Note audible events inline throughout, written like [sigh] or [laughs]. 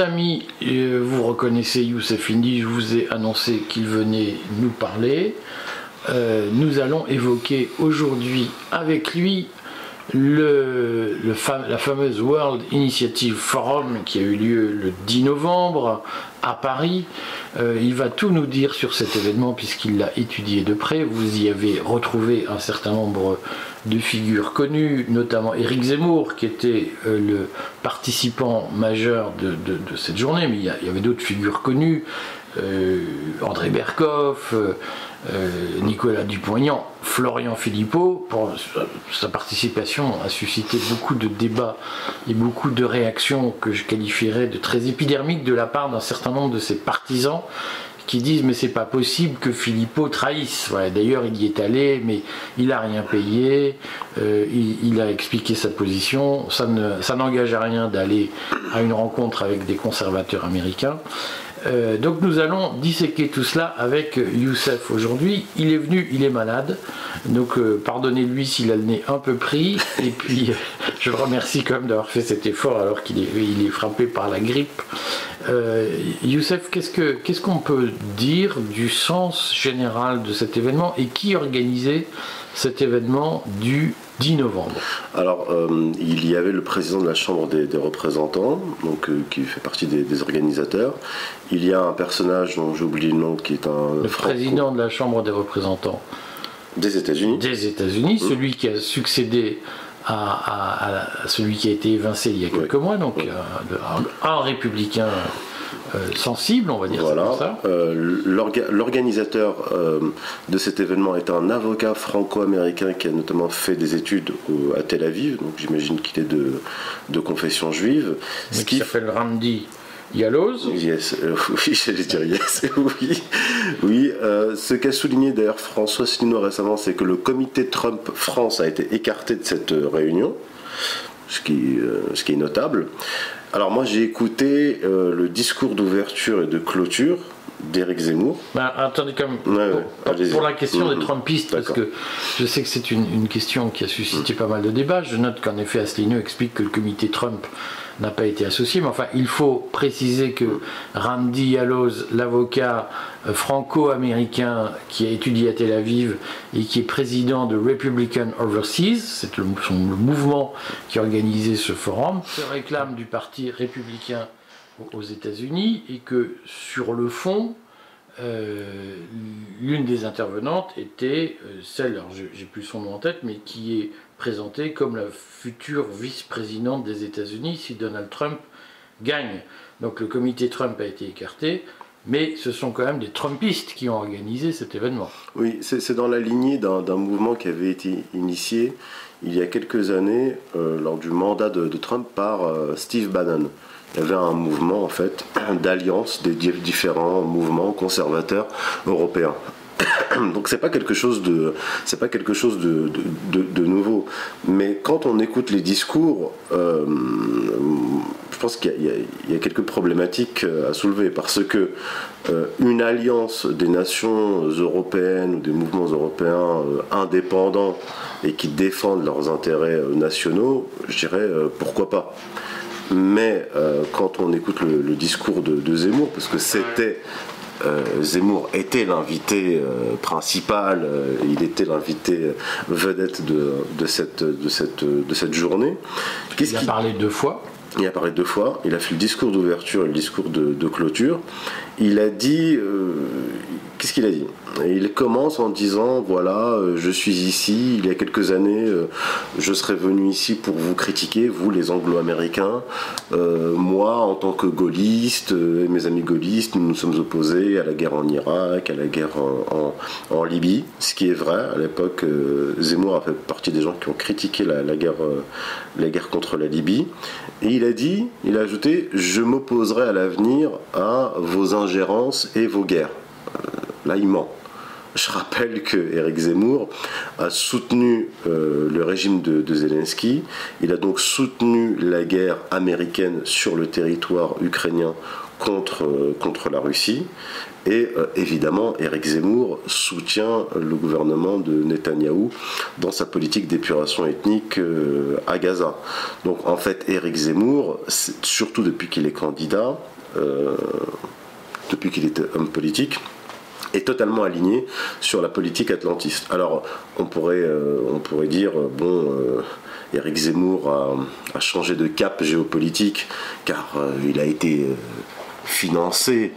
amis, euh, vous reconnaissez Youssef Indy, je vous ai annoncé qu'il venait nous parler. Euh, nous allons évoquer aujourd'hui avec lui le, la fameuse World Initiative Forum qui a eu lieu le 10 novembre à Paris. Euh, il va tout nous dire sur cet événement puisqu'il l'a étudié de près. Vous y avez retrouvé un certain nombre figures connues, notamment Éric Zemmour qui était euh, le participant majeur de, cette journée, mais il y, avait d'autres figures connues. Euh, André Berkoff, euh, Nicolas Dupont-Aignan, Florian Philippot, sa participation a suscité beaucoup de débats et beaucoup de réactions que je qualifierais de très épidermiques de la part d'un certain nombre de ses partisans qui disent mais c'est pas possible que Philippot trahisse. D'ailleurs il y est allé mais il a rien payé, euh, il, a expliqué sa position, ça n'engage à rien d'aller à une rencontre avec des conservateurs américains. Euh, donc nous allons disséquer tout cela avec Youssef aujourd'hui. Il est venu, il est malade, donc euh, pardonnez-lui s'il a le nez un peu pris. Et [laughs] puis je le remercie quand même d'avoir fait cet effort alors qu'il est, il est frappé par la grippe. Euh, Youssef, qu'est-ce qu'on peut dire du sens général de cet événement et qui organisait cet événement du 10 novembre. Alors, euh, il y avait le président de la Chambre des, représentants, donc, euh, qui fait partie des, organisateurs. Il y a un personnage dont j'oublie le nom, qui est un... Le président de la Chambre des représentants. Des États-Unis. Des États-Unis, mmh. celui qui a succédé à, celui qui a été évincé il y a quelques mois, donc euh, un républicain sensible, on va dire voilà. Euh, l'organisateur euh, de cet événement est un avocat franco-américain qui a notamment fait des études à Tel Aviv, donc j'imagine qu'il est de, de, confession juive. ce qui s'appelle Randy. Yaloz Yes, [laughs] oui, j'allais dire yes, [laughs] oui. oui ce qu'a souligné d'ailleurs François Asselineau récemment, c'est que le comité Trump France a été écarté de cette réunion, ce qui, ce qui est notable. Alors moi j'ai écouté euh, le discours d'ouverture et de clôture d'Éric Zemmour. Bah, attendez comme pour, la question des mm-hmm. Trumpistes, parce que je sais que c'est une, question qui a suscité mm. pas mal de débats. Je note qu'en effet Asselineau explique que le comité Trump n'a pas été associé, mais enfin, il faut préciser que Randy Yaloz, l'avocat euh, franco-américain qui a étudié à Tel Aviv et qui est président de Republican Overseas, c'est le, mouvement qui a organisé ce forum, se réclame du parti républicain aux États-Unis et que sur le fond, euh, l'une des intervenantes était euh, celle, j'ai plus son nom en tête, mais qui est comme la future vice-présidente des États-Unis si Donald Trump gagne. Donc le comité Trump a été écarté, mais ce sont quand même des Trumpistes qui ont organisé cet événement. Oui, c'est dans la lignée d'un mouvement qui avait été initié il y a quelques années euh, lors du mandat de, Trump par Steve Bannon il y avait un mouvement en fait [clears throat] d'alliance des différents mouvements conservateurs européens. [coughs] Donc c'est pas quelque chose de c'est pas quelque chose de, de, nouveau. Mais quand on écoute les discours, euh, je pense qu'il y, a quelques problématiques euh, à soulever parce que euh, une alliance des nations européennes ou des mouvements européens indépendants et qui défendent leurs intérêts nationaux, je dirais pourquoi pas. Mais quand on écoute le, discours de, Zemmour, parce que c'était euh, Zemmour était l'invité euh, principal, il était l'invité vedette de, cette, de, cette, de cette journée. Il a parlé deux fois il a parlé deux fois, il a fait le discours d'ouverture et le discours de, clôture. Il a dit, qu'est-ce qu'il a dit? Il commence en disant voilà, euh, je suis ici, il y a quelques années, euh, je serais venu ici pour vous critiquer, vous les anglo-américains. Euh, moi, en tant que gaulliste, et mes amis gaullistes, nous nous sommes opposés à la guerre en Irak, à la guerre en, Libye, ce qui est vrai. À l'époque, Zemmour a fait partie des gens qui ont critiqué la, guerre, la guerre contre la Libye. Et il a dit, il a ajouté, je m'opposerai à l'avenir à vos ingérences et vos guerres. Là, il ment. Je rappelle que Eric Zemmour a soutenu euh, le régime de, Zelensky. Il a donc soutenu la guerre américaine sur le territoire ukrainien contre, euh, contre la Russie. Et euh, évidemment, Eric Zemmour soutient le gouvernement de Netanyahou dans sa politique d'épuration ethnique à Gaza. Donc en fait, Eric Zemmour, surtout depuis qu'il est candidat, depuis qu'il est homme politique, est totalement aligné sur la politique atlantiste. Alors, on pourrait, euh, on pourrait dire, euh, bon, euh, Eric Zemmour a, changé de cap géopolitique car il a été financé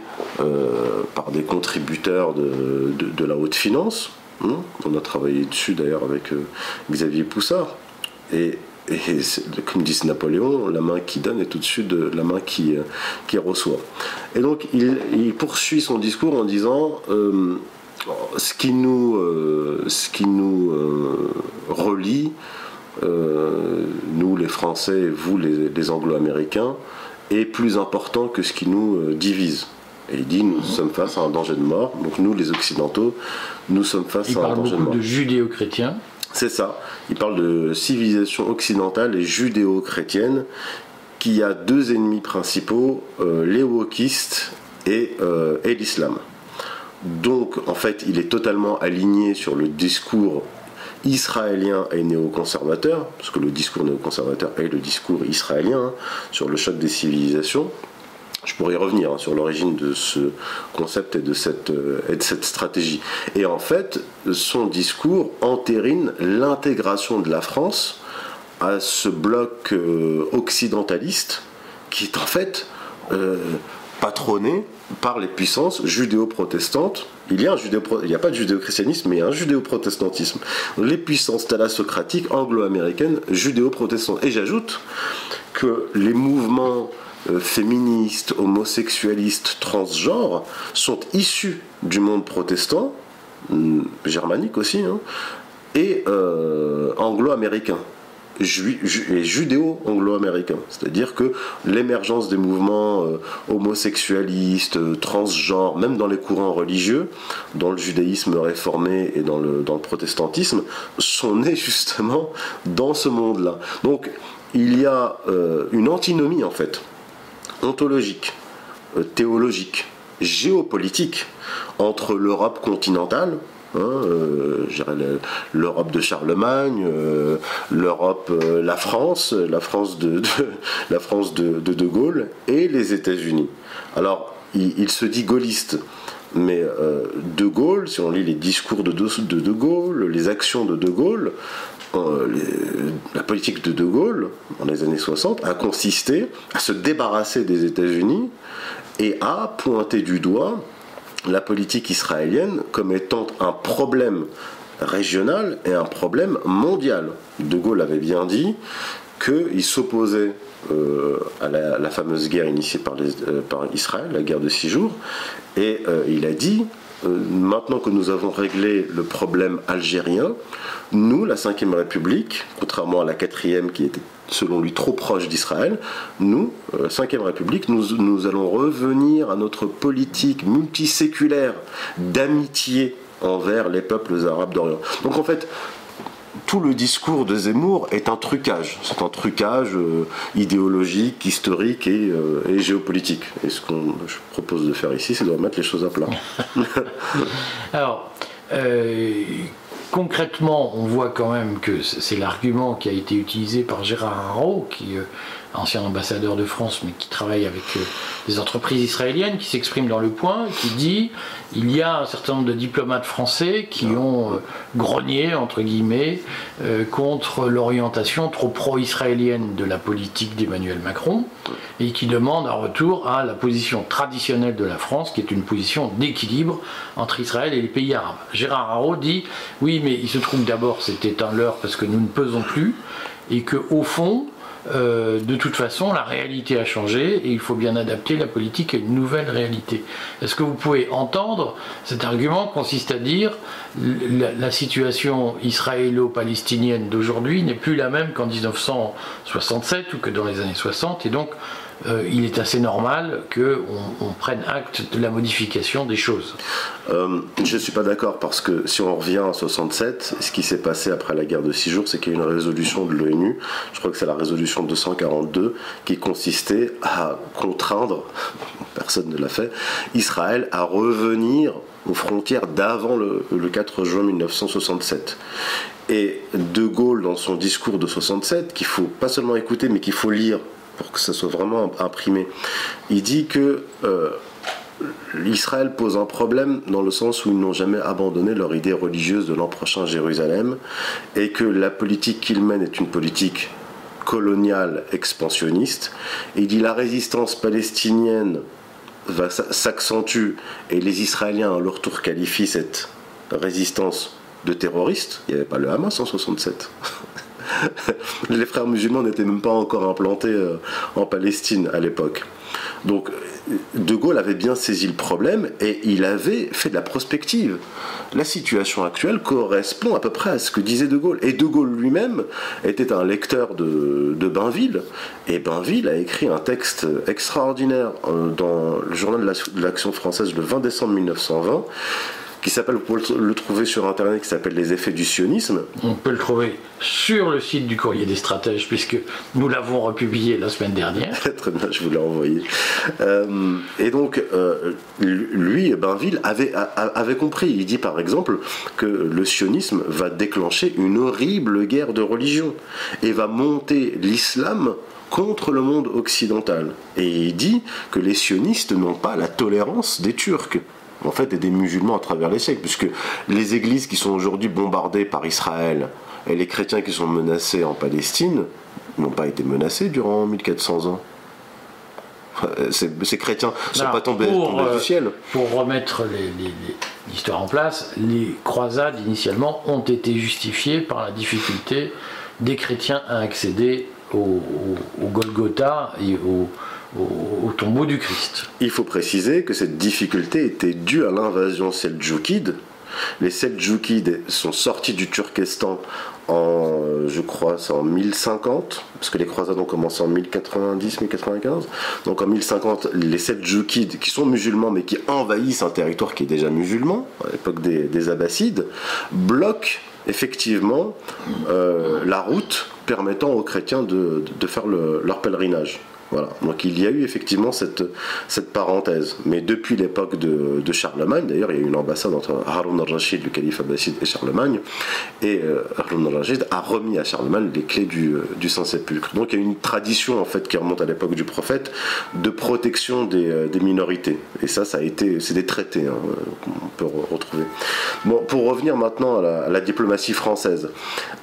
par des contributeurs de, la haute finance. Hein. on a travaillé dessus d'ailleurs avec Xavier Poussard. Et et comme dit Napoléon, la main qui donne est au-dessus de la main qui, euh, qui reçoit. Et donc il, poursuit son discours en disant euh, ce qui nous, euh, ce qui nous relie, nous les Français et vous les, Anglo-Américains, est plus important que ce qui nous divise. Et il dit nous sommes face à un danger de mort. Donc nous les Occidentaux, nous sommes face à un danger de mort. Il parle beaucoup de judéo-chrétiens. C'est ça. Il parle de civilisation occidentale et judéo-chrétienne qui a deux ennemis principaux, euh, les wokistes euh, et, l'islam. Donc, en fait, il est totalement aligné sur le discours israélien et néoconservateur, parce que le discours néoconservateur est le discours israélien hein, sur le choc des civilisations. Je pourrais y revenir hein, sur l'origine de ce concept et de, cette, euh, et de cette stratégie. Et en fait, son discours entérine l'intégration de la France à ce bloc euh, occidentaliste qui est en fait euh, patronné par les puissances judéo-protestantes. Il y a, il n'y a pas de judéo-christianisme, mais il y a un judéo-protestantisme. Les puissances thalassocratiques anglo-américaines judéo-protestantes. Et j'ajoute que les mouvements euh, féministes, homosexualistes, transgenres sont issus du monde protestant, mm, germanique aussi, hein, et euh, anglo-américain et judéo-anglo-américain. C'est-à-dire que l'émergence des mouvements euh, homosexualistes, transgenres, même dans les courants religieux, dans le judaïsme réformé et dans le, dans le protestantisme, sont nés [laughs] justement dans ce monde-là. Donc il y a une antinomie en fait ontologique, euh, théologique, géopolitique entre l'Europe continentale, hein, euh, l'Europe de Charlemagne, euh, l'Europe, la France, la France [laughs] de, de, Gaulle et les États-Unis. Alors, il, se dit gaulliste. Mais De Gaulle, si on lit les discours de de, Gaulle, les actions de De Gaulle, la politique de De Gaulle, dans les années 60, a consisté à se débarrasser des États-Unis et à pointer du doigt la politique israélienne comme étant un problème régional et un problème mondial. De Gaulle avait bien dit qu'il s'opposait euh, à la, fameuse guerre initiée par, euh, par, Israël, la guerre de six jours, et il a dit euh, maintenant que nous avons réglé le problème algérien, nous, la Ve République, contrairement à la quatrième qui était selon lui trop proche d'Israël, nous, euh, Ve République, nous, nous allons revenir à notre politique multiséculaire d'amitié envers les peuples arabes d'Orient. Donc en fait, tout le discours de Zemmour est un trucage. C'est un trucage euh, idéologique, historique euh, et, géopolitique. Et ce qu'on je propose de faire ici, c'est de remettre les choses à plat. [laughs] Alors, euh, concrètement, on voit quand même que c'est l'argument qui a été utilisé par Gérard Haro, qui ancien ambassadeur de France, mais qui travaille avec euh, des entreprises israéliennes, qui s'exprime dans le point, qui dit il y a un certain nombre de diplomates français qui ah. ont euh, grogné, entre guillemets, euh, contre l'orientation trop pro-israélienne de la politique d'Emmanuel Macron, et qui demandent un retour à la position traditionnelle de la France, qui est une position d'équilibre entre Israël et les pays arabes. Gérard Haro dit oui, mais il se trouve d'abord c'était un leurre parce que nous ne pesons plus, et que au fond, euh, de toute façon, la réalité a changé et il faut bien adapter la politique à une nouvelle réalité. Est-ce que vous pouvez entendre cet argument consiste à dire la, la situation israélo-palestinienne d'aujourd'hui n'est plus la même qu'en 1967 ou que dans les années 60 et donc euh, il est assez normal qu'on on prenne acte de la modification des choses. Euh, je ne suis pas d'accord parce que si on revient en 67, ce qui s'est passé après la guerre de six jours, c'est qu'il y a eu une résolution de l'ONU, je crois que c'est la résolution 242, qui consistait à contraindre, personne ne l'a fait, Israël à revenir aux frontières d'avant le, 4 juin 1967. Et De Gaulle, dans son discours de 67, qu'il faut pas seulement écouter, mais qu'il faut lire pour que ça soit vraiment imprimé, il dit que euh, Israël pose un problème dans le sens où ils n'ont jamais abandonné leur idée religieuse de l'an prochain Jérusalem et que la politique qu'ils mènent est une politique coloniale expansionniste. Il dit la résistance palestinienne s'accentue et les Israéliens à leur tour qualifient cette résistance de terroriste. Il n'y avait pas le Hamas en 67. [laughs] les frères musulmans n'étaient même pas encore implantés euh, en Palestine à l'époque. Donc De Gaulle avait bien saisi le problème et il avait fait de la prospective. La situation actuelle correspond à peu près à ce que disait De Gaulle. Et De Gaulle lui-même était un lecteur de, de Bainville. Et Bainville a écrit un texte extraordinaire euh, dans le journal de l'Action française le 20 décembre 1920 qui s'appelle, vous pouvez le trouver sur internet, qui s'appelle Les effets du sionisme. On peut le trouver sur le site du Courrier des stratèges, puisque nous l'avons republié la semaine dernière. [laughs] Très bien, je vous l'ai envoyé. Euh, et donc, euh, lui, Bainville, avait, avait compris. Il dit par exemple que le sionisme va déclencher une horrible guerre de religion et va monter l'islam contre le monde occidental. Et il dit que les sionistes n'ont pas la tolérance des Turcs en fait, et des musulmans à travers les siècles, puisque les églises qui sont aujourd'hui bombardées par Israël et les chrétiens qui sont menacés en Palestine n'ont pas été menacés durant 1400 ans. Ces, chrétiens ne sont pas tombés, du euh, ciel. Pour remettre l'histoire en place, les croisades initialement ont été justifiées par la difficulté des chrétiens à accéder au, au Golgotha et au, au, tombeau du Christ. Il faut préciser que cette difficulté était due à l'invasion seldjoukide. Les Seldjoukides sont sortis du Turkestan en, je crois, en 1050, parce que les croisades ont commencé en 1090-1095. Donc en 1050, les Seldjoukides, qui sont musulmans mais qui envahissent un territoire qui est déjà musulman, à l'époque des, Abbassides, bloquent effectivement euh, la route permettant aux chrétiens de, faire leur pèlerinage. Voilà. Donc il y a eu effectivement cette, cette parenthèse. Mais depuis l'époque de, Charlemagne, d'ailleurs, il y a eu une ambassade entre Harun al-Rashid, le calife abbasside, et Charlemagne. Et euh, Harun al-Rashid a remis à Charlemagne les clés du, euh, du Saint-Sépulcre. Donc il y a une tradition en fait qui remonte à l'époque du prophète de protection des, euh, des, minorités. Et ça, ça a été, c'est des traités hein, qu'on peut retrouver. Bon, pour revenir maintenant à la, à la diplomatie française,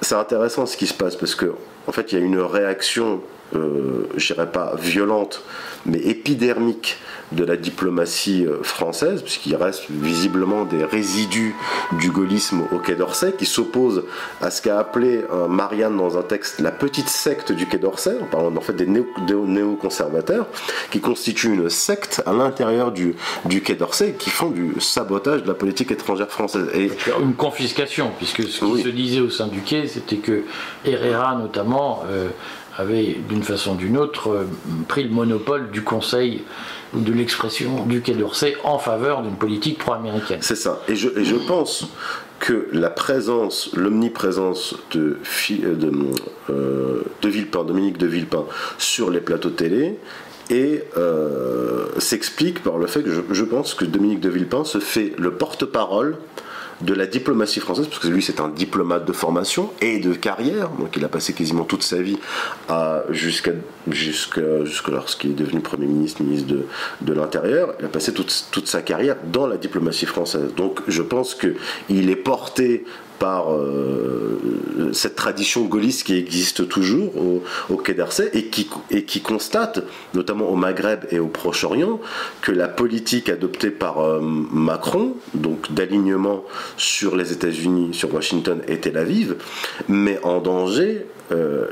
c'est intéressant ce qui se passe parce que en fait, il y a une réaction euh, je dirais pas violente, mais épidermique de la diplomatie euh, française, puisqu'il reste visiblement des résidus du gaullisme au Quai d'Orsay, qui s'opposent à ce qu'a appelé euh, Marianne dans un texte la petite secte du Quai d'Orsay, en parlant en fait des néo-conservateurs, qui constituent une secte à l'intérieur du, du Quai d'Orsay, qui font du sabotage de la politique étrangère française. Et une confiscation, puisque ce qui se disait au sein du Quai, c'était que Herrera notamment avait d'une façon ou d'une autre euh, pris le monopole du Conseil de l'expression du Quai d'Orsay en faveur d'une politique pro-américaine. C'est ça. Et je, pense que la présence, l'omniprésence de, euh, euh, de Villepin, Dominique de Villepin, sur les plateaux télé et s'explique par le fait que je, pense que Dominique de Villepin se fait le porte-parole de la diplomatie française, parce que lui c'est un diplomate de formation et de carrière, donc il a passé quasiment toute sa vie jusqu'à lorsqu'il est devenu Premier ministre, ministre de, de l'Intérieur, il a passé toute, toute sa carrière dans la diplomatie française. Donc je pense qu'il est porté par euh, cette tradition gaulliste qui existe toujours au, Quai d'Orsay et qui, constate, notamment au Maghreb et au Proche-Orient, que la politique adoptée par euh, Macron, donc d'alignement sur les États-Unis, sur Washington et Tel Aviv, met en danger euh,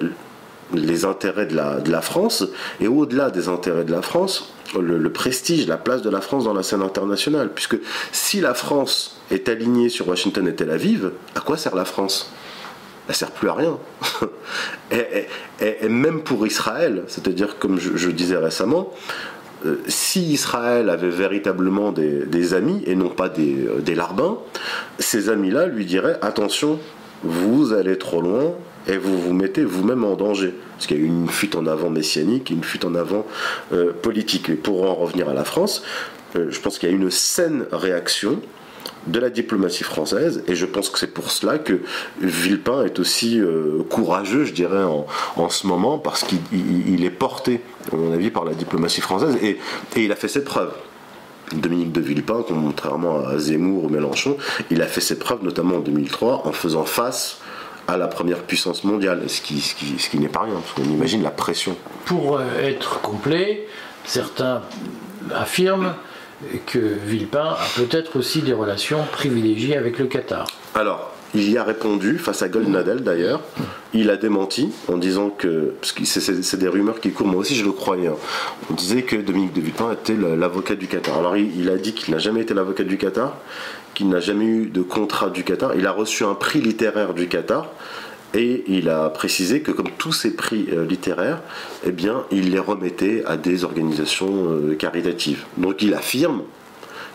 les intérêts de la, de la France et au-delà des intérêts de la France, le, prestige, la place de la France dans la scène internationale. Puisque si la France est alignée sur Washington et Tel Aviv, à quoi sert la France? Elle sert plus à rien. [laughs] et, même pour Israël, c'est-à-dire comme je, disais récemment, euh, si Israël avait véritablement des, amis et non pas euh, des larbins, ces amis-là lui diraient attention, vous allez trop loin et vous vous mettez vous-même en danger. Parce qu'il y a eu une fuite en avant messianique et une fuite en avant euh, politique. Et pour en revenir à la France, je pense qu'il y a une saine réaction de la diplomatie française et je pense que c'est pour cela que Villepin est aussi euh, courageux, je dirais, en, ce moment parce qu'il est porté, à mon avis, par la diplomatie française et, il a fait ses preuves. Dominique de Villepin, contrairement à Zemmour ou Mélenchon, il a fait ses preuves notamment en 2003 en faisant face à la première puissance mondiale, ce qui, ce qui, n'est pas rien, parce qu'on imagine la pression. Pour euh, être complet, certains affirment que Villepin a peut-être aussi des relations privilégiées avec le Qatar. Alors, il y a répondu face à Goldnadel d'ailleurs. Il a démenti en disant que, parce que c'est des rumeurs qui courent, moi aussi je le croyais. Hein. On disait que Dominique de Villepin était l'avocat du Qatar. Alors il, a dit qu'il n'a jamais été l'avocat du Qatar, qu'il n'a jamais eu de contrat du Qatar. Il a reçu un prix littéraire du Qatar. Et il a précisé que comme tous ces prix euh, littéraires, eh bien, il les remettait à des organisations euh, caritatives. Donc il affirme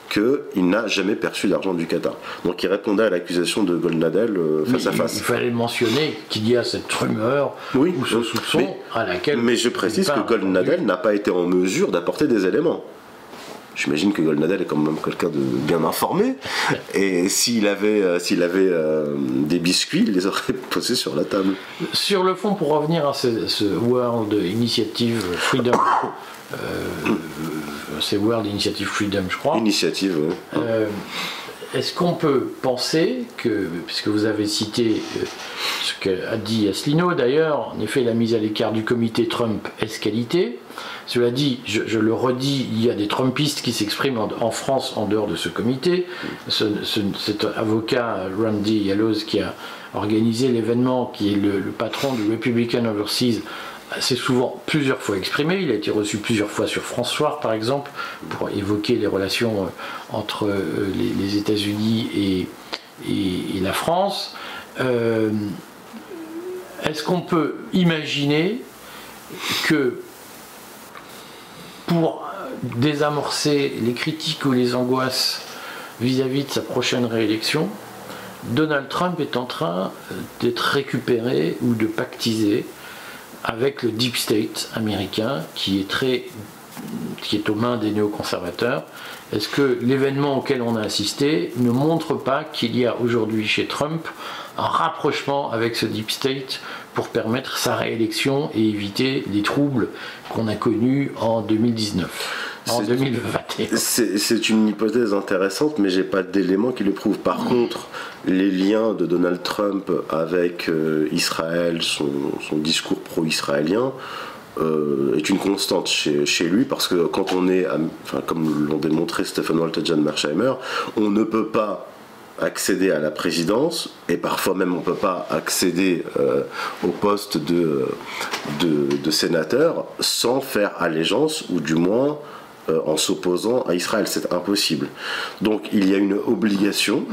qu'il n'a jamais perçu d'argent du Qatar. Donc il répondait à l'accusation de Goldnadel euh, face à face. Il fallait mentionner qu'il y a cette rumeur ou ce soupçon à laquelle. Mais je précise que Goldnadel n'a pas été en mesure d'apporter des éléments. J'imagine que Goldnadel est quand même quelqu'un de bien informé. [laughs] Et s'il avait, euh, s'il avait euh, des biscuits, il les aurait [laughs] posés sur la table. Sur le fond, pour revenir à ce, World Initiative Freedom, euh, c'est World Initiative Freedom, je crois. Initiative, oui. Est-ce qu'on peut penser que, puisque vous avez cité ce qu'a dit Asselineau d'ailleurs, en effet la mise à l'écart du comité Trump est qualité, cela dit, je, le redis, il y a des Trumpistes qui s'expriment en, France en dehors de ce comité. cet avocat, Randy Yallows, qui a organisé l'événement, qui est le, patron du Republican Overseas, s'est souvent plusieurs fois exprimé. Il a été reçu plusieurs fois sur François, par exemple, pour évoquer les relations euh, entre euh, les, États-Unis et, la France. Euh, est-ce qu'on peut imaginer que pour désamorcer les critiques ou les angoisses vis-à-vis de sa prochaine réélection, Donald Trump est en train d'être récupéré ou de pactiser avec le deep state américain qui est très qui est aux mains des néoconservateurs. Est-ce que l'événement auquel on a assisté ne montre pas qu'il y a aujourd'hui chez Trump un rapprochement avec ce deep state pour permettre sa réélection et éviter les troubles qu'on a connus en 2019 en 2021. C'est une hypothèse intéressante, mais j'ai pas d'éléments qui le prouvent. Par contre, les liens de Donald Trump avec euh, Israël, son, discours pro-israélien, euh, est une constante chez, lui parce que quand on est, enfin, comme l'ont démontré Stephen Walt et John Mersheimer, on ne peut pas accéder à la présidence et parfois même on ne peut pas accéder euh, au poste de, de, sénateur sans faire allégeance ou du moins euh, en s'opposant à Israël. C'est impossible. Donc il y a une obligation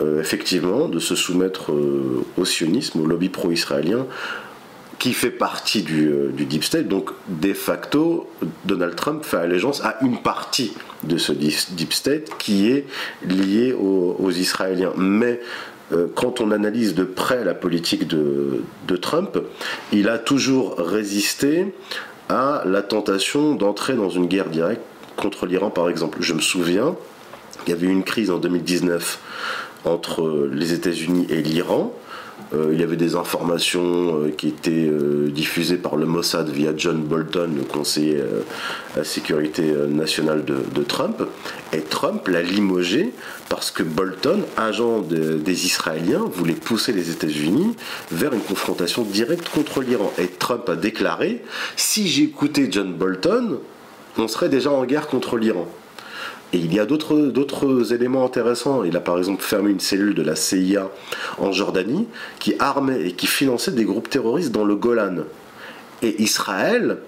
euh, effectivement de se soumettre au sionisme, au lobby pro-israélien qui fait partie du, deep state. Donc, de facto, Donald Trump fait allégeance à une partie de ce deep state qui est lié aux, Israéliens. Mais euh, quand on analyse de près la politique de, Trump, il a toujours résisté à la tentation d'entrer dans une guerre directe contre l'Iran, par exemple. Je me souviens, il y avait eu une crise en 2019 entre les États-Unis et l'Iran. Euh, il y avait des informations euh, qui étaient euh, diffusées par le Mossad via John Bolton, le conseiller à la sécurité nationale de, Trump. Et Trump l'a limogé parce que Bolton, agent des Israéliens, voulait pousser les États-Unis vers une confrontation directe contre l'Iran. Et Trump a déclaré, si j'écoutais John Bolton, on serait déjà en guerre contre l'Iran. Et il y a d'autres éléments intéressants. Il a par exemple fermé une cellule de la CIA en Jordanie qui armait et qui finançait des groupes terroristes dans le Golan. Et Israël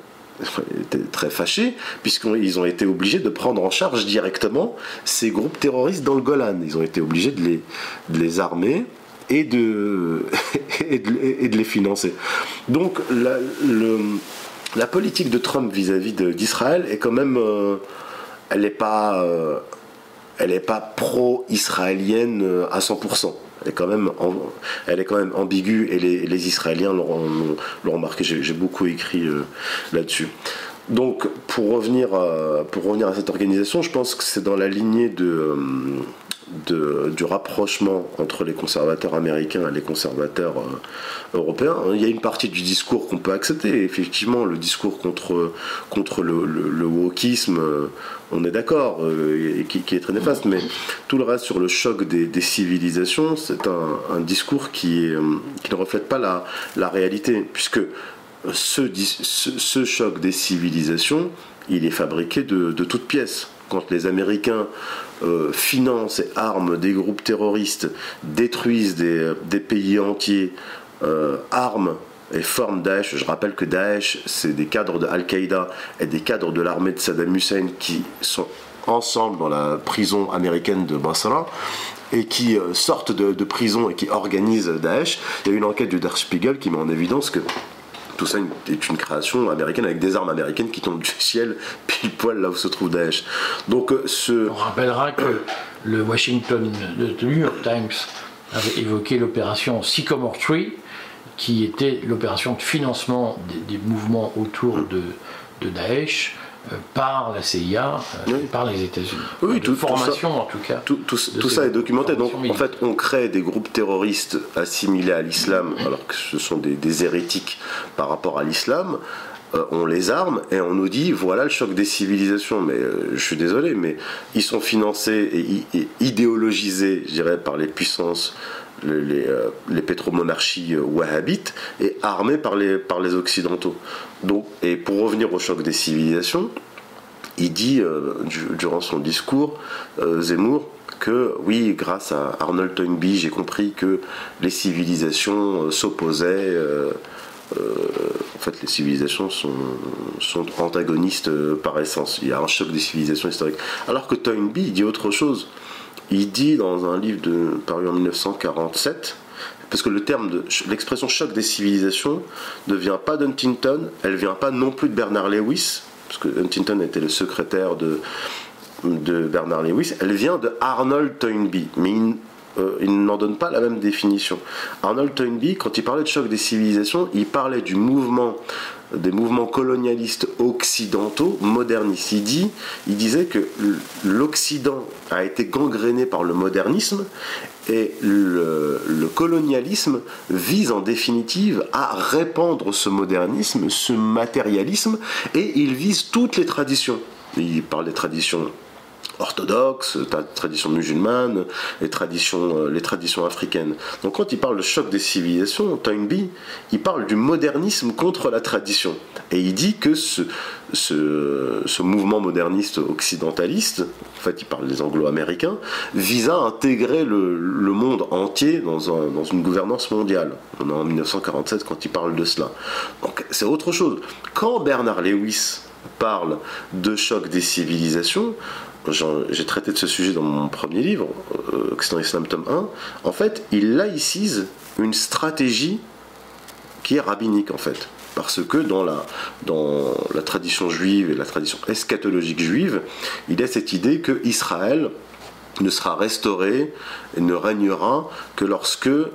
[laughs] était très fâché puisqu'ils ont été obligés de prendre en charge directement ces groupes terroristes dans le Golan. Ils ont été obligés de les, armer [laughs] et de, les financer. Donc la, la politique de Trump vis-à-vis d'Israël est quand même, euh, elle n'est pas, euh, elle pas pro-israélienne euh, à 100%. Elle est quand même, elle est quand même ambiguë et les, Israéliens l'ont remarqué. J'ai beaucoup écrit là-dessus. Donc, pour revenir, pour revenir à cette organisation, je pense que c'est dans la lignée de, du rapprochement entre les conservateurs américains et les conservateurs euh, européens. Il y a une partie du discours qu'on peut accepter. Effectivement, le discours contre, contre le, le, wokisme, euh, on est d'accord, euh, qui, est très néfaste, mais tout le reste sur le choc des, civilisations, c'est un, discours qui, qui, ne reflète pas la, la réalité, puisque ce, ce, choc des civilisations, il est fabriqué de, de toutes pièces. Quand les Américains euh, financent et arment des groupes terroristes, détruisent des, pays entiers, euh, arment et forment Daesh. Je rappelle que Daesh, c'est des cadres de Al-Qaïda et des cadres de l'armée de Saddam Hussein qui sont ensemble dans la prison américaine de Basra et qui euh, sortent de, prison et qui organisent Daesh. Il y a une enquête du Der Spiegel qui met en évidence que tout ça est une création américaine avec des armes américaines qui tombent du ciel [laughs] pile poil là où se trouve Daesh. Donc euh. On rappellera que le Washington, le New York Times avait évoqué l'opération Sycamore Tree, qui était l'opération de financement des, mouvements autour de, de Daesh par la CIA, euh, par les États-Unis. Oui, toute formation en tout cas. Tout, ça est documenté. Donc en fait, on crée des groupes terroristes assimilés à l'islam, alors que ce sont des, hérétiques par rapport à l'islam. Euh, on les arme et on nous dit voilà le choc des civilisations. Mais je suis désolé, mais ils sont financés et, idéologisés, je dirais, par les puissances les, les, pétromonarchies wahhabites et armés par les, par les occidentaux. Donc, et pour revenir au choc des civilisations, il dit euh, durant son discours, euh, Zemmour, que oui, grâce à Arnold Toynbee, j'ai compris que les civilisations euh, s'opposaient. en fait, les civilisations sont, sont antagonistes par essence. Il y a un choc des civilisations historiques. Alors que Toynbee dit autre chose. Il dit dans un livre de, paru en 1947 parce que le terme de l'expression choc des civilisations ne vient pas d'Huntington, elle vient pas non plus de Bernard Lewis, parce que Huntington était le secrétaire de, Bernard Lewis, elle vient de Arnold Toynbee, euh, il n'en donne pas la même définition. Arnold Toynbee, quand il parlait de choc des civilisations, il parlait du mouvement des mouvements colonialistes occidentaux, modernistes. Il, dit, il disait que l'Occident a été gangréné par le modernisme et le, colonialisme vise en définitive à répandre ce modernisme, ce matérialisme, et il vise toutes les traditions. Il parle des traditions orthodoxes, tradition musulmane, les traditions, euh, les traditions africaines. Donc quand il parle de choc des civilisations, Toynbee, il parle du modernisme contre la tradition. Et il dit que ce, ce, mouvement moderniste occidentaliste, en fait il parle des anglo-américains, vise à intégrer le, monde entier dans, un, dans, une gouvernance mondiale. On est en 1947 quand il parle de cela. Donc c'est autre chose. Quand Bernard Lewis parle de choc des civilisations, j'ai traité de ce sujet dans mon premier livre, Islam tome 1, en fait, il laïcise une stratégie qui est rabbinique en fait. Parce que dans la, dans la tradition juive et la tradition eschatologique juive, il y a cette idée que Israël ne sera restauré et ne régnera que lorsque euh,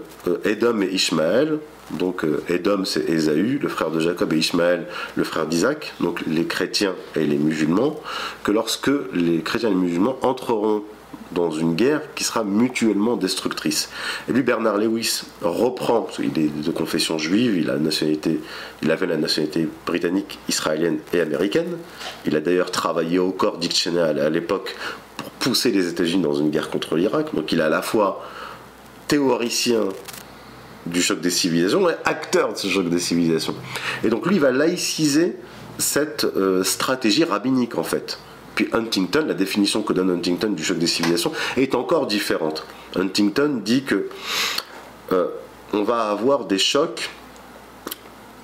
Edom et Ishmaël, donc euh, Edom c'est Ésaü, le frère de Jacob, et Ishmaël, le frère d'Isaac, donc les chrétiens et les musulmans, que lorsque les chrétiens et les musulmans entreront dans une guerre qui sera mutuellement destructrice. Et lui, Bernard Lewis reprend, parce qu'il est de confession juive, il, a nationalité, il avait la nationalité britannique, israélienne et américaine. Il a d'ailleurs travaillé au corps dictionnaire à l'époque pour pousser les États-Unis dans une guerre contre l'Irak. Donc il est à la fois théoricien du choc des civilisations acteur de ce choc des civilisations. Et donc lui, il va laïciser cette euh, stratégie rabbinique en fait. Puis Huntington, la définition que donne Huntington du choc des civilisations est encore différente. Huntington dit que euh, on va avoir des chocs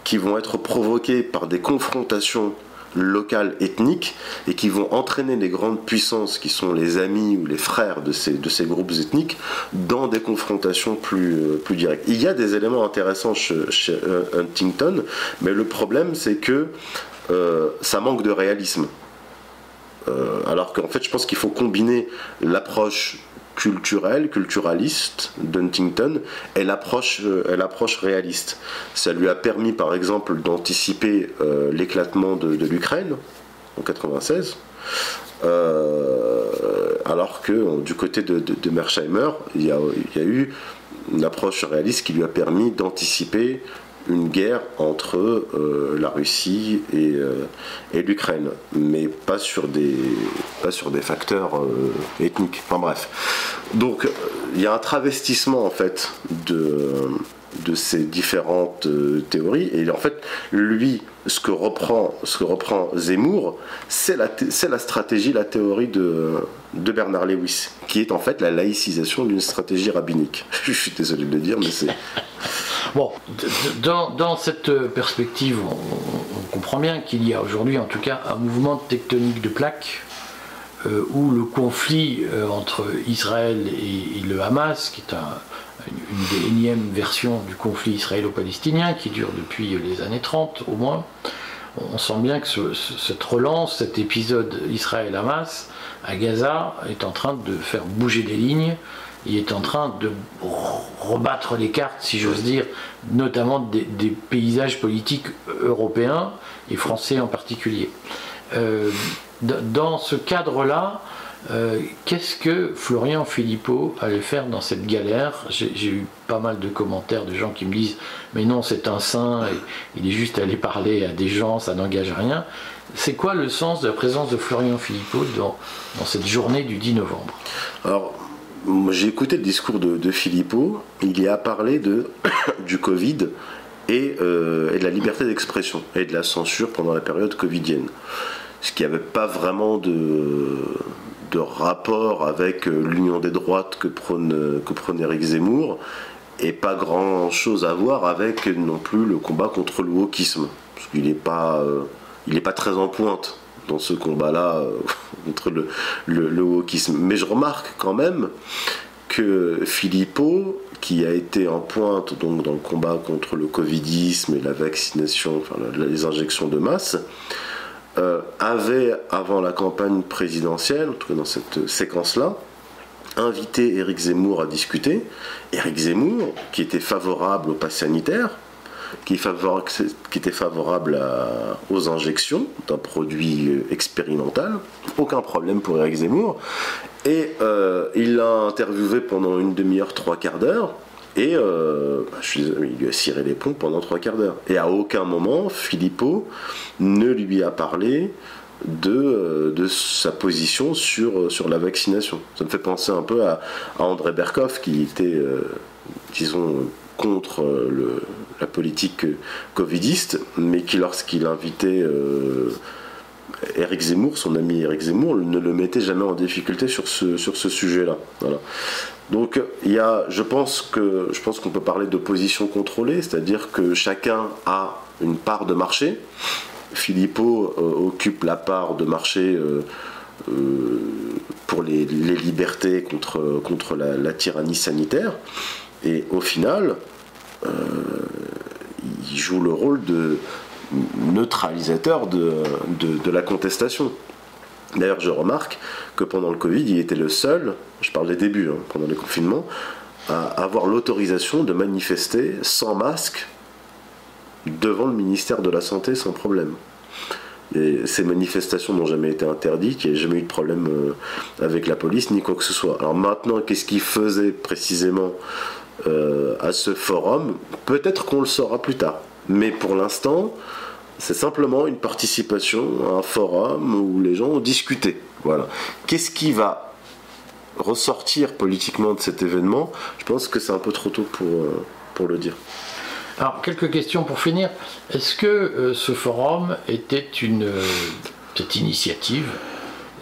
qui vont être provoqués par des confrontations locales ethniques et qui vont entraîner les grandes puissances qui sont les amis ou les frères de ces, de ces groupes ethniques dans des confrontations plus, euh, plus directes. Il y a des éléments intéressants chez, euh, Huntington, mais le problème c'est que euh, ça manque de réalisme. alors qu'en fait, je pense qu'il faut combiner l'approche culturelle, culturaliste d'Huntington et l'approche, euh, l'approche réaliste. Ça lui a permis par exemple d'anticiper euh, l'éclatement de, l'Ukraine en 96. Euh, alors que du côté de, Mersheimer, il y, a, eu une approche réaliste qui lui a permis d'anticiper une guerre entre euh, la Russie et, euh, et l'Ukraine, mais pas sur des, pas sur des facteurs euh, ethniques. Enfin bref. Donc il y a un travestissement en fait de, de ces différentes théories. Et en fait, lui, ce que reprend, ce que reprend Zemmour, c'est la, la stratégie, la théorie de, de Bernard Lewis, qui est en fait la laïcisation d'une stratégie rabbinique. [laughs] Je suis désolé de le dire, mais c'est. Bon, dans, cette perspective, on, comprend bien qu'il y a aujourd'hui en tout cas un mouvement tectonique de plaques euh, où le conflit euh, entre Israël et, le Hamas, qui est une des énièmes versions du conflit israélo-palestinien qui dure depuis les années 30 au moins, on sent bien que cette relance, cet épisode Israël-Hamas à Gaza est en train de faire bouger des lignes il est en train de rebattre les cartes, si j'ose dire, notamment des, paysages politiques européens et français en particulier. Euh, dans ce cadre-là, euh, qu'est-ce que Florian Philippot allait faire dans cette galère? J'ai eu pas mal de commentaires de gens qui me disent Mais non, c'est un saint, il est juste allé parler à des gens, ça n'engage rien. C'est quoi le sens de la présence de Florian Philippot dans, cette journée du 10 novembre? Alors, j'ai écouté le discours de, de Philippot, il y a parlé de, [coughs] du Covid euh, et, de la liberté d'expression et de la censure pendant la période covidienne. Ce qui n'avait pas vraiment de, de rapport avec euh, l'union des droites que prône, que prône Eric Zemmour et pas grand chose à voir avec non plus le combat contre le wokisme. Parce qu'il n'est pas, euh, pas très en pointe dans ce combat-là euh, [laughs] contre le, le, wokisme. Mais je remarque quand même que Philippot, qui a été en pointe donc, dans le combat contre le covidisme et la vaccination, enfin les injections de masse, euh, avait, avant la campagne présidentielle, en tout cas dans cette séquence-là, invité Éric Zemmour à discuter. Éric Zemmour, qui était favorable au pass sanitaire, qui, était favorable aux injections d'un produit euh, expérimental. Aucun problème pour Eric Zemmour. Et euh, il l'a interviewé pendant une demi-heure, trois quarts d'heure. Et euh, bah, il lui a ciré les ponts pendant trois quarts d'heure. Et à aucun moment, Philippot ne lui a parlé de, de sa position sur, sur la vaccination. Ça me fait penser un peu à, André Berkoff, qui était, disons, contre la politique covidiste, mais qui, lorsqu'il invitait euh, Eric Zemmour, son ami Eric Zemmour, ne le mettait jamais en difficulté sur ce, sujet-là. Donc il y a, je pense qu'on peut parler de position contrôlée, c'est-à-dire que chacun a une part de marché. Philippot euh, occupe la part de marché euh, pour les, libertés contre, la, tyrannie sanitaire. Et au final, il joue le rôle de neutralisateur de, de, la contestation. D'ailleurs, je remarque que pendant le Covid, il était le seul, je parle des débuts, hein, pendant les confinements, à avoir l'autorisation de manifester sans masque devant le ministère de la Santé sans problème. Et ces manifestations n'ont jamais été interdites, il n'y a jamais eu de problème euh, avec la police ni quoi que ce soit. Alors maintenant, qu'est-ce qu'il faisait précisément euh, à ce forum? Peut-être qu'on le saura plus tard. Mais pour l'instant, c'est simplement une participation à un forum où les gens ont discuté. Voilà. Qu'est-ce qui va ressortir politiquement de cet événement? Je pense que c'est un peu trop tôt pour, euh, pour le dire. Alors, quelques questions pour finir. Est-ce que euh, ce forum était une. cette initiative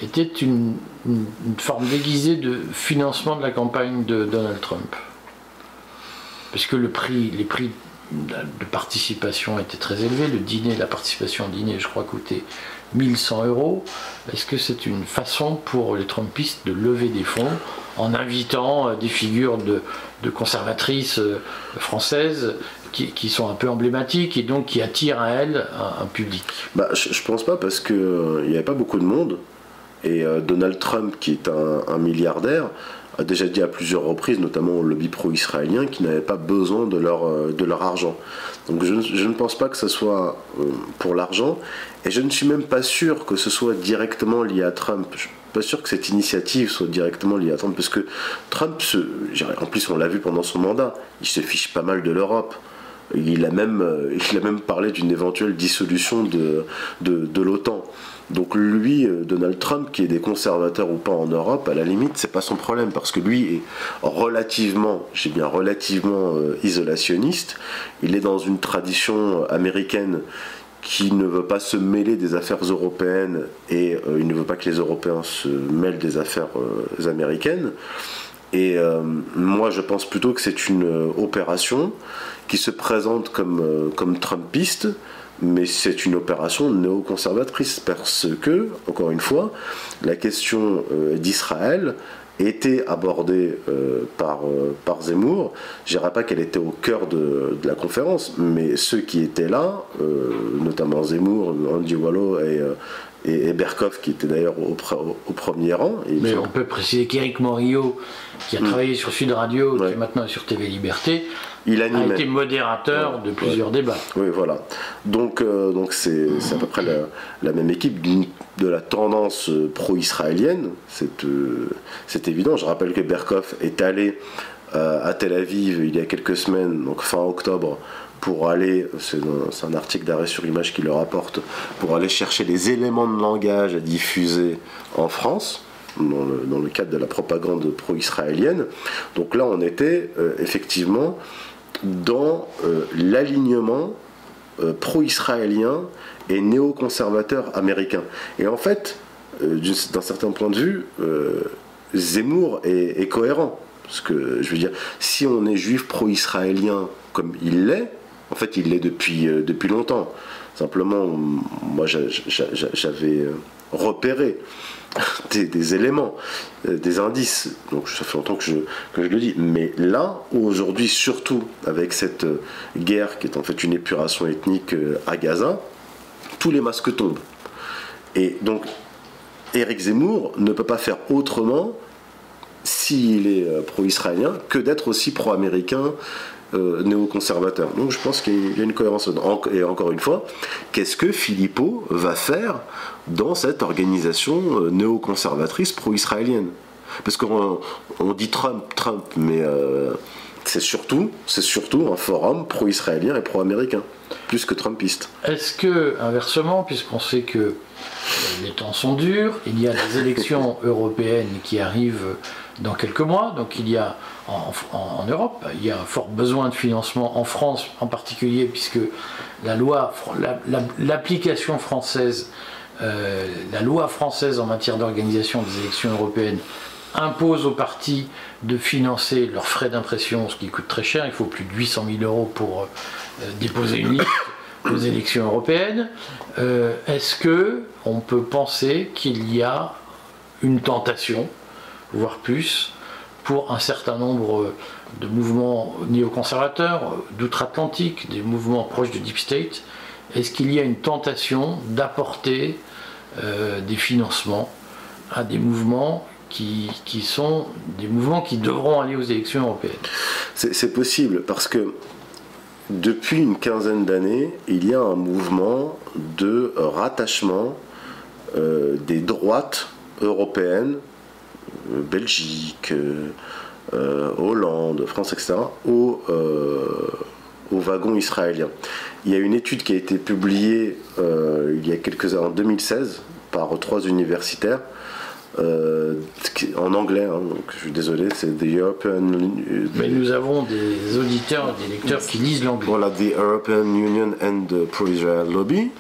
était une, une forme déguisée de financement de la campagne de Donald Trump? Parce que le prix, les prix de participation étaient très élevés. Le dîner, la participation au dîner, je crois, coûtait 1100 euros. Est-ce que c'est une façon pour les Trumpistes de lever des fonds en invitant euh, des figures de, conservatrices euh, françaises qui, sont un peu emblématiques et donc qui attirent à elles un, public? Bah, je, ne pense pas parce qu'il n'y avait pas beaucoup de monde. Et Donald Trump, qui est un milliardaire, a déjà dit à plusieurs reprises, notamment au lobby pro-israélien, qu'ils n'avaient pas besoin de leur, euh, de leur argent. Donc je, ne pense pas que ce soit euh, pour l'argent, et je ne suis même pas sûr que ce soit directement lié à Trump. Je suis pas sûr que cette initiative soit directement liée à Trump, parce que Trump, en plus on l'a vu pendant son mandat, il se fiche pas mal de l'Europe. Il a, même, euh, il a même parlé d'une éventuelle dissolution de, de, de l'OTAN. Donc lui, euh, Donald Trump, qui est des conservateurs ou pas en Europe, à la limite, c'est pas son problème parce que lui est relativement, j'ai bien relativement euh, isolationniste. Il est dans une tradition américaine qui ne veut pas se mêler des affaires européennes et euh, il ne veut pas que les Européens se mêlent des affaires américaines. Et moi, je pense plutôt que c'est une opération qui se présente comme, comme Trumpiste, mais c'est une opération néoconservatrice parce que, encore une fois, la question euh, d'Israël était abordée euh, par, euh, par Zemmour. Je dirais pas qu'elle était au cœur de, la conférence, mais ceux qui étaient là, notamment Zemmour, Andy Wallo et, et, Berkov, qui était d'ailleurs au, premier rang. mais on peut préciser qu'Éric Morillo, qui a hmm. travaillé sur Sud Radio, qui est maintenant sur TV Liberté, il a été modérateur de plusieurs débats. Oui, voilà. Donc, euh, donc c'est, à peu près la, même équipe de la tendance euh, pro-israélienne. C'est, euh, c'est évident. Je rappelle que Berkov est allé à Tel Aviv il y a quelques semaines, donc fin octobre, pour aller, c'est un, article d'arrêt sur image qui le rapporte, pour aller chercher les éléments de langage à diffuser en France. Dans le, cadre de la propagande pro-israélienne. Donc là, on était effectivement dans euh, l'alignement euh, pro-israélien et néoconservateur américain. Et en fait, euh, d'un certain point de vue, Zemmour est, cohérent. Parce que, je veux dire, si on est juif pro-israélien comme il l'est, en fait, il l'est depuis, depuis longtemps. Simplement, moi, j'avais repéré [laughs] des, éléments, euh, des indices. Donc ça fait longtemps que je, que je le dis. Mais là, aujourd'hui, surtout avec cette euh, guerre qui est en fait une épuration ethnique euh, à Gaza, tous les masques tombent. Et donc, Éric Zemmour ne peut pas faire autrement s'il est pro-israélien que d'être aussi pro-américain euh, néoconservateur. Donc je pense qu'il y a une cohérence. Et encore une fois, qu'est-ce que Philippot va faire dans cette organisation euh, néoconservatrice pro-israélienne? Parce qu'on on dit Trump, Trump, mais euh, c'est surtout, c'est surtout un forum pro-israélien et pro-américain, plus que trumpiste. Est-ce que, inversement, puisqu'on sait que les temps sont durs, il y a des élections [laughs] européennes qui arrivent dans quelques mois, donc il y a en, Europe. Il y a un fort besoin de financement en France en particulier, puisque la loi, l'application française, euh, la loi française en matière d'organisation des élections européennes impose aux partis de financer leurs frais d'impression, ce qui coûte très cher. Il faut plus de 800 000 euros pour euh, déposer une liste aux élections européennes. Euh, est-ce que on peut penser qu'il y a une tentation, voire plus, pour un certain nombre de mouvements néoconservateurs d'outre-Atlantique, des mouvements proches de Deep State, est-ce qu'il y a une tentation d'apporter euh, des financements à des mouvements qui, sont des mouvements qui devront aller aux élections européennes? C'est possible parce que depuis une quinzaine d'années, il y a un mouvement de rattachement euh, des droites européennes euh, Belgique, euh, euh, Hollande, France, etc., au, au wagon israélien. Il y a une étude qui a été publiée il y a quelques années, en 2016, par trois universitaires, en anglais, hein, donc je suis désolé, c'est The European. Mais nous avons des auditeurs, des lecteurs qui lisent l'anglais. Voilà, The European Union and the Pro-Israel Lobby,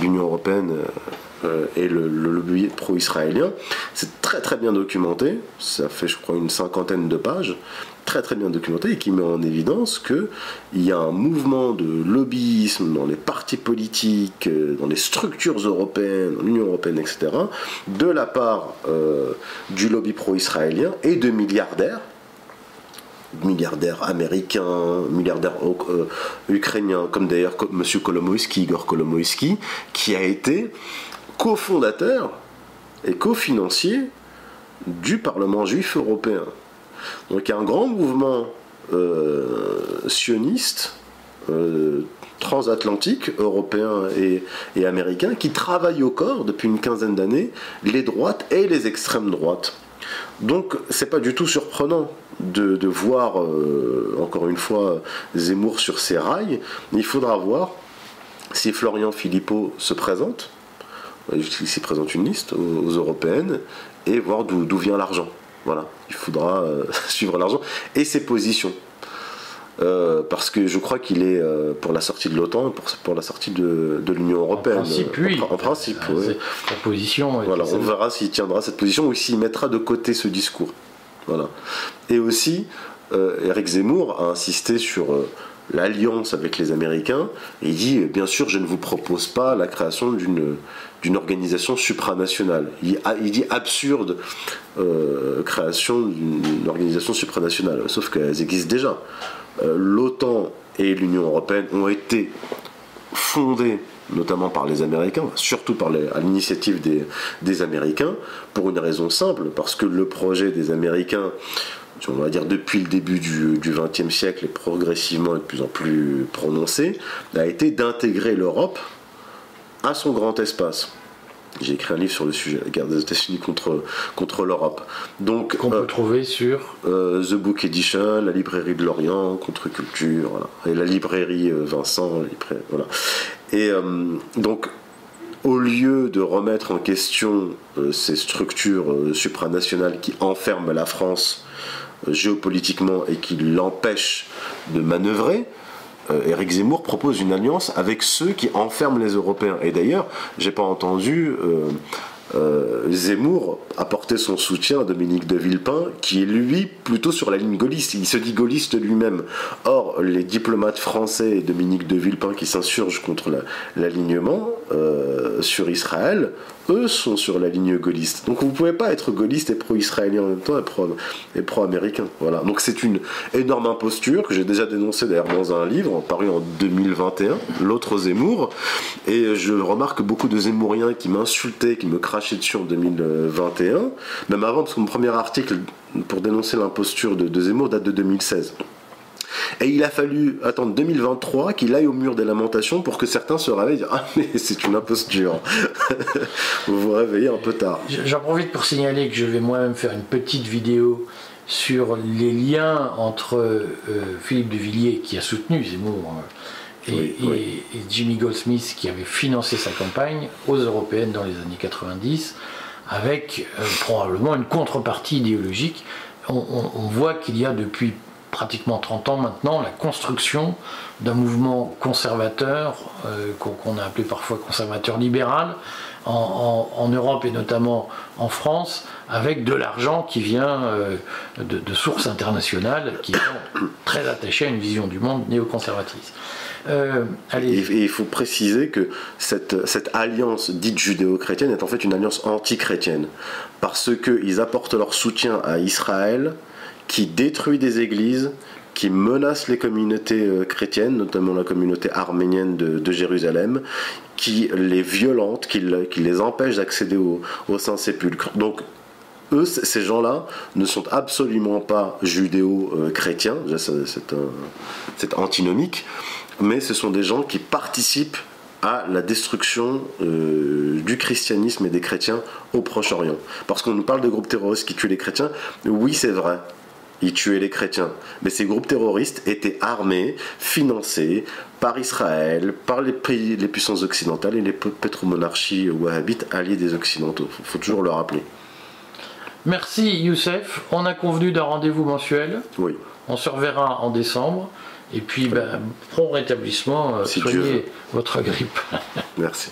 l'Union européenne euh, et le, lobby pro-israélien. C'est très très bien documenté, ça fait je crois une cinquantaine de pages, très très bien documenté et qui met en évidence qu'il y a un mouvement de lobbyisme dans les partis politiques, euh, dans les structures européennes, dans l'Union européenne, etc., de la part euh, du lobby pro-israélien et de milliardaires milliardaires américains, milliardaires ukrainiens, comme d'ailleurs M. Kolomoïski, Igor Kolomoïski, qui a été cofondateur et cofinancier du Parlement juif européen. Donc un grand mouvement euh, sioniste euh, transatlantique, européen et, et, américain, qui travaille au corps depuis une quinzaine d'années les droites et les extrêmes droites. Donc c'est pas du tout surprenant de, voir, euh, encore une fois, Zemmour sur ses rails. Il faudra voir si Florian Philippot se présente il s'y présente une liste aux, européennes et voir d'où vient l'argent. Voilà, il faudra euh, [laughs] suivre l'argent et ses positions. Euh, parce que je crois qu'il est euh, pour la sortie de l'OTAN pour, pour la sortie de, l'Union européenne. En principe, oui. En, principe, oui. position. Voilà, on verra s'il tiendra cette position ou s'il mettra de côté ce discours. Voilà. Et aussi, Eric Zemmour a insisté sur l'alliance avec les Américains et il dit bien sûr je ne vous propose pas la création d'une d'une organisation supranationale. Il, dit absurde euh, création d'une organisation supranationale, sauf qu'elles existent déjà. Euh, L'OTAN et l'Union européenne ont été fondées notamment par les Américains, surtout par à l'initiative des, Américains, pour une raison simple, parce que le projet des Américains, on va dire depuis le début du XXe siècle et progressivement de plus en plus prononcé, a été d'intégrer l'Europe à son grand espace. J'ai écrit un livre sur le sujet, la guerre des États-Unis contre, contre l'Europe. Donc, qu'on peut euh, trouver sur euh, The Book Edition, la librairie de l'Orient, Contre Culture, voilà. et la librairie euh, Vincent, voilà. Et donc, au lieu de remettre en question ces structures supranationales qui enferment la France géopolitiquement et qui l'empêchent de manœuvrer, euh, Zemmour propose une alliance avec ceux qui enferment les Européens. Et d'ailleurs, j'ai pas entendu euh, euh, Zemmour apporter son soutien à Dominique de Villepin, qui est lui plutôt sur la ligne gaulliste. Il se dit gaulliste lui-même. Or, les diplomates français et Dominique de Villepin qui s'insurgent contre l'alignement sur Israël eux sont sur la ligne gaulliste. Donc vous ne pouvez pas être gaulliste et pro-israélien en même temps et pro-américain. voilà. Donc c'est une énorme imposture que j'ai déjà dénoncée d'ailleurs dans un livre paru en 2021, L'autre Zemmour. Et je remarque beaucoup de Zemmouriens qui m'insultaient, qui me crachaient dessus en 2021, même avant, parce que mon premier article pour dénoncer l'imposture de, de Zemmour date de 2016. Et il a fallu attendre 2023 qu'il aille au mur des lamentations pour que certains se réveillent et disent Ah, mais c'est une imposture. [laughs] vous vous réveillez un peu tard. J'en profite pour signaler que je vais moi-même faire une petite vidéo sur les liens entre euh, Philippe de Villiers, qui a soutenu Zemmour, euh, et, et, Jimmy Goldsmith, qui avait financé sa campagne aux européennes dans les années 90, avec euh, probablement une contrepartie idéologique. on voit qu'il y a depuis pratiquement 30 ans maintenant la construction d'un mouvement conservateur, euh, qu'on a appelé parfois conservateur libéral, en, Europe et notamment en France, avec de l'argent qui vient euh, de, sources internationales qui sont très attachées à une vision du monde néoconservatrice. Euh, et, il faut préciser que cette, alliance dite judéo-chrétienne est en fait une alliance anti-chrétienne, parce qu'ils apportent leur soutien à Israël qui détruit des églises, qui menace les communautés euh, chrétiennes, notamment la communauté arménienne de, Jérusalem, qui les violente, qui, les empêche d'accéder au, Saint-Sépulcre. Donc, eux, ces gens-là, ne sont absolument pas judéo-chrétiens, c'est antinomique, mais ce sont des gens qui participent à la destruction euh, du christianisme et des chrétiens au Proche-Orient. Parce qu'on nous parle de groupes terroristes qui tuent les chrétiens, oui c'est vrai, ils tuaient les chrétiens. Mais ces groupes terroristes étaient armés, financés par Israël, par les pays, les puissances occidentales et les pétromonarchies wahhabites alliés des Occidentaux. Il faut toujours le rappeler. Merci Youssef. On a convenu d'un rendez-vous mensuel. Oui. On se reverra en décembre. Et puis, bah, ben, prompt rétablissement, euh, soignez votre grippe. [laughs] Merci.